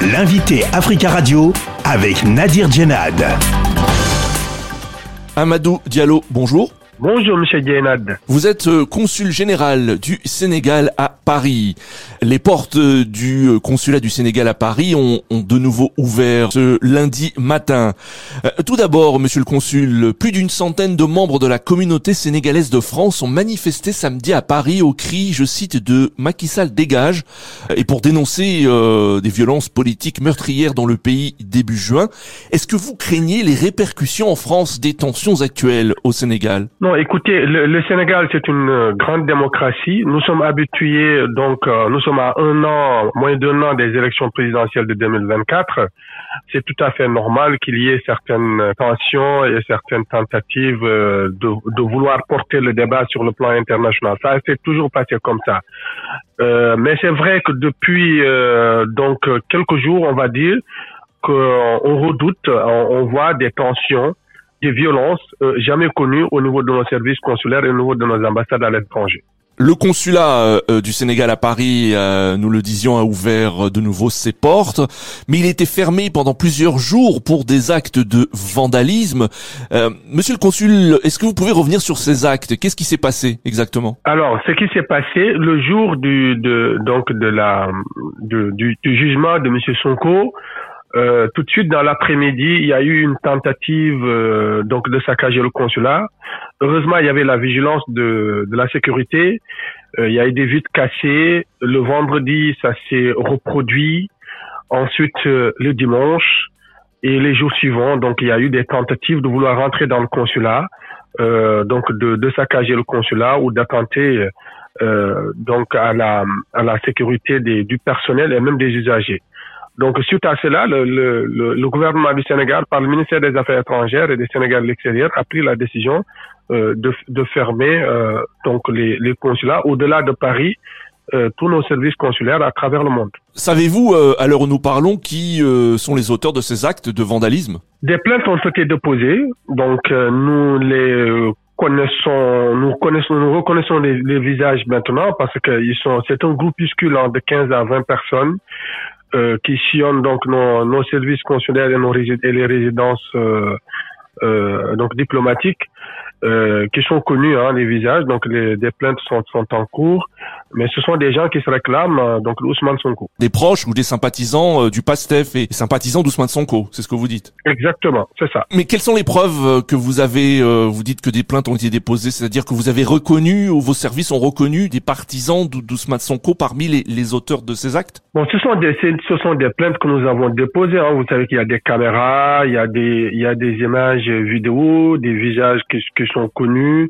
L'invité Africa Radio avec Nadir Djenad. Amadou Diallo, bonjour. Bonjour, Monsieur Dienad. Vous êtes euh, consul général du Sénégal à Paris. Les portes euh, du euh, consulat du Sénégal à Paris ont, de nouveau ouvert ce lundi matin. Tout d'abord, Monsieur le consul, plus d'une centaine de membres de la communauté sénégalaise de France ont manifesté samedi à Paris au cri, je cite, de Macky Sall dégage, et pour dénoncer des violences politiques meurtrières dans le pays début juin. Est-ce que vous craignez les répercussions en France des tensions actuelles au Sénégal? Non, écoutez, le, Sénégal, c'est une euh, grande démocratie. Nous sommes habitués, donc, euh, nous sommes à un an, moins d'un an des élections présidentielles de 2024. C'est tout à fait normal qu'il y ait certaines tensions et certaines tentatives euh, de, de, vouloir porter le débat sur le plan international. Ça s'est toujours passé comme ça. mais c'est vrai que depuis donc quelques jours, on va dire qu'on redoute, on voit des tensions des violences euh, jamais connues au niveau de nos services consulaires et au niveau de nos ambassades à l'étranger. Le consulat euh, euh, du Sénégal à Paris, nous le disions, a ouvert de nouveau ses portes, mais il était fermé pendant plusieurs jours pour des actes de vandalisme. Monsieur le consul, est-ce que vous pouvez revenir sur ces actes? Qu'est-ce qui s'est passé exactement? Alors, ce qui s'est passé le jour du de donc de la du, du, jugement de Monsieur Sonko, euh, tout de suite dans l'après-midi, il y a eu une tentative euh, donc de saccager le consulat. Heureusement, il y avait la vigilance de, de la sécurité. Euh, il y a eu des vitres cassées. Le vendredi, ça s'est reproduit. Ensuite, le dimanche et les jours suivants, donc il y a eu des tentatives de vouloir rentrer dans le consulat, donc de, de, saccager le consulat ou d'attenter donc à la, à la sécurité des, du personnel et même des usagers. Donc, suite à cela, le, le, le, gouvernement du Sénégal, par le ministère des Affaires étrangères et des Sénégal de l'extérieur, a pris la décision euh, de, de, fermer euh, donc les, les consulats au-delà de Paris, euh, tous nos services consulaires à travers le monde. Savez-vous, euh, à l'heure où nous parlons, qui euh, sont les auteurs de ces actes de vandalisme? Des plaintes ont été déposées, donc nous les connaissons, nous connaissons, nous reconnaissons les, les visages maintenant parce que ils sont, c'est un groupuscule de 15 à 20 personnes euh, qui sillonnent donc nos, nos, services consulaires et, nos et les résidences euh, euh, donc diplomatiques euh, qui sont connus, hein, les visages, donc les, des plaintes sont, sont en cours, mais ce sont des gens qui se réclament, euh, donc Ousmane Sonko. Des proches ou des sympathisants euh, du PASTEF et sympathisants d'Ousmane Sonko, c'est ce que vous dites Exactement, c'est ça. Mais quelles sont les preuves euh, que vous avez, vous dites que des plaintes ont été déposées, c'est-à-dire que vous avez reconnu, ou vos services ont reconnu des partisans d'Ousmane Sonko parmi les, les, auteurs de ces actes? Bon, ce sont des, ce sont des plaintes que nous avons déposées, hein. vous savez qu'il y a des caméras, il y a des, il y a des images vidéo, des visages qui, qui sont connus.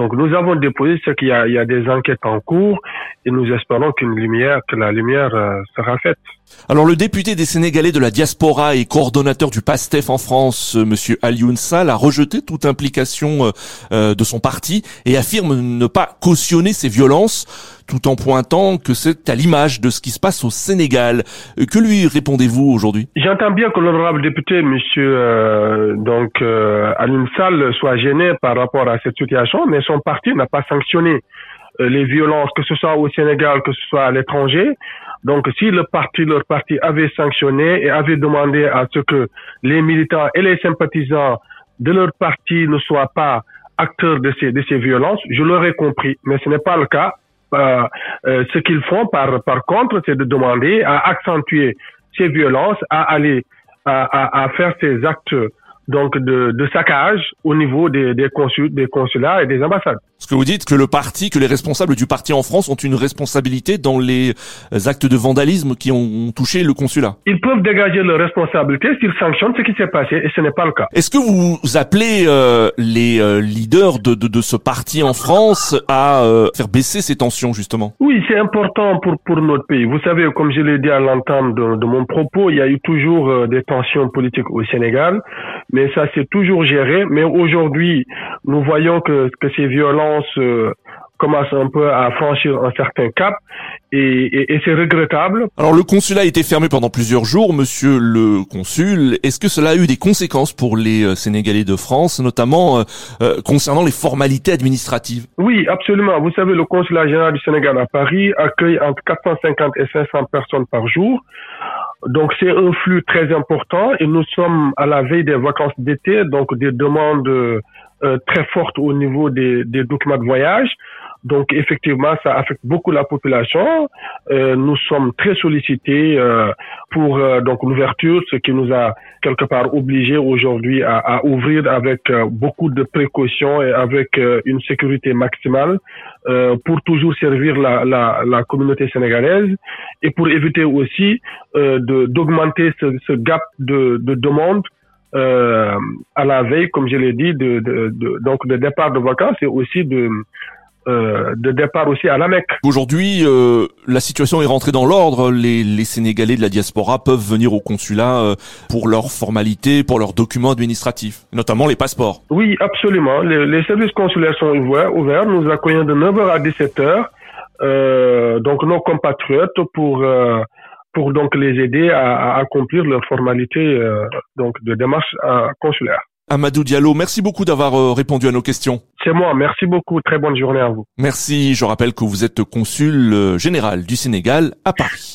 Donc nous avons déposé il y a des enquêtes en cours et nous espérons que la lumière euh, sera faite. Alors le député des Sénégalais de la diaspora et coordonnateur du PASTEF en France, euh, Monsieur Alioune Sall, a rejeté toute implication euh, de son parti et affirme ne pas cautionner ces violences tout en pointant que c'est à l'image de ce qui se passe au Sénégal. Que lui répondez-vous aujourd'hui? J'entends bien que l'honorable député, monsieur euh, donc euh, Sall, soit gêné par rapport à cette situation, mais son parti n'a pas sanctionné euh, les violences, que ce soit au Sénégal, que ce soit à l'étranger. Donc, si le parti, leur parti avait sanctionné et avait demandé à ce que les militants et les sympathisants de leur parti ne soient pas acteurs de ces, de ces violences, je l'aurais compris. Mais ce n'est pas le cas. Euh, euh, ce qu'ils font par, par contre, c'est de demander à accentuer ces violences, à aller à, à, à faire ces actes donc de, de saccage au niveau des, des, consul, des consulats et des ambassades. Ce que vous dites que le parti, que les responsables du parti en France ont une responsabilité dans les actes de vandalisme qui ont touché le consulat. Ils peuvent dégager leur responsabilité s'ils sanctionnent ce qui s'est passé et ce n'est pas le cas. Est-ce que vous appelez euh, les euh, leaders de, de, de, ce parti en France à euh, faire baisser ces tensions justement? Oui, c'est important pour, pour notre pays. Vous savez, comme je l'ai dit à l'entente de, de, mon propos, il y a eu toujours des tensions politiques au Sénégal, mais ça s'est toujours géré. Mais aujourd'hui, nous voyons que, que ces violences euh, commence un peu à franchir un certain cap et, c'est regrettable. Alors le consulat a été fermé pendant plusieurs jours, monsieur le consul. Est-ce que cela a eu des conséquences pour les euh, Sénégalais de France, notamment euh, concernant les formalités administratives? Oui, absolument. Vous savez, le consulat général du Sénégal à Paris accueille entre 450 et 500 personnes par jour. Donc c'est un flux très important et nous sommes à la veille des vacances d'été, donc des demandes euh, très fortes au niveau des, des documents de voyage. Donc effectivement, ça affecte beaucoup la population. Euh, nous sommes très sollicités euh, pour euh, donc l'ouverture, ce qui nous a quelque part obligés aujourd'hui à, à, ouvrir avec euh, beaucoup de précautions et avec euh, une sécurité maximale pour toujours servir la, la, la, communauté sénégalaise et pour éviter aussi de d'augmenter ce, ce, gap de, de demande euh, à la veille, comme je l'ai dit, de, de, de, donc de départ de vacances et aussi de euh, de départ aussi à la Mecque. Aujourd'hui, euh, la situation est rentrée dans l'ordre. Les, les, Sénégalais de la diaspora peuvent venir au consulat euh, pour leurs formalités, pour leurs documents administratifs, notamment les passeports. Oui, absolument. Les, les services consulaires sont ouverts. ouverts. Nous accueillons de 9h à 17h. Euh, donc nos compatriotes pour pour donc les aider à, à accomplir leurs formalités donc de démarche consulaire. Amadou Diallo, merci beaucoup d'avoir euh, répondu à nos questions. C'est moi, merci beaucoup. Très bonne journée à vous. Merci. Je rappelle que vous êtes consul euh, général du Sénégal à Paris.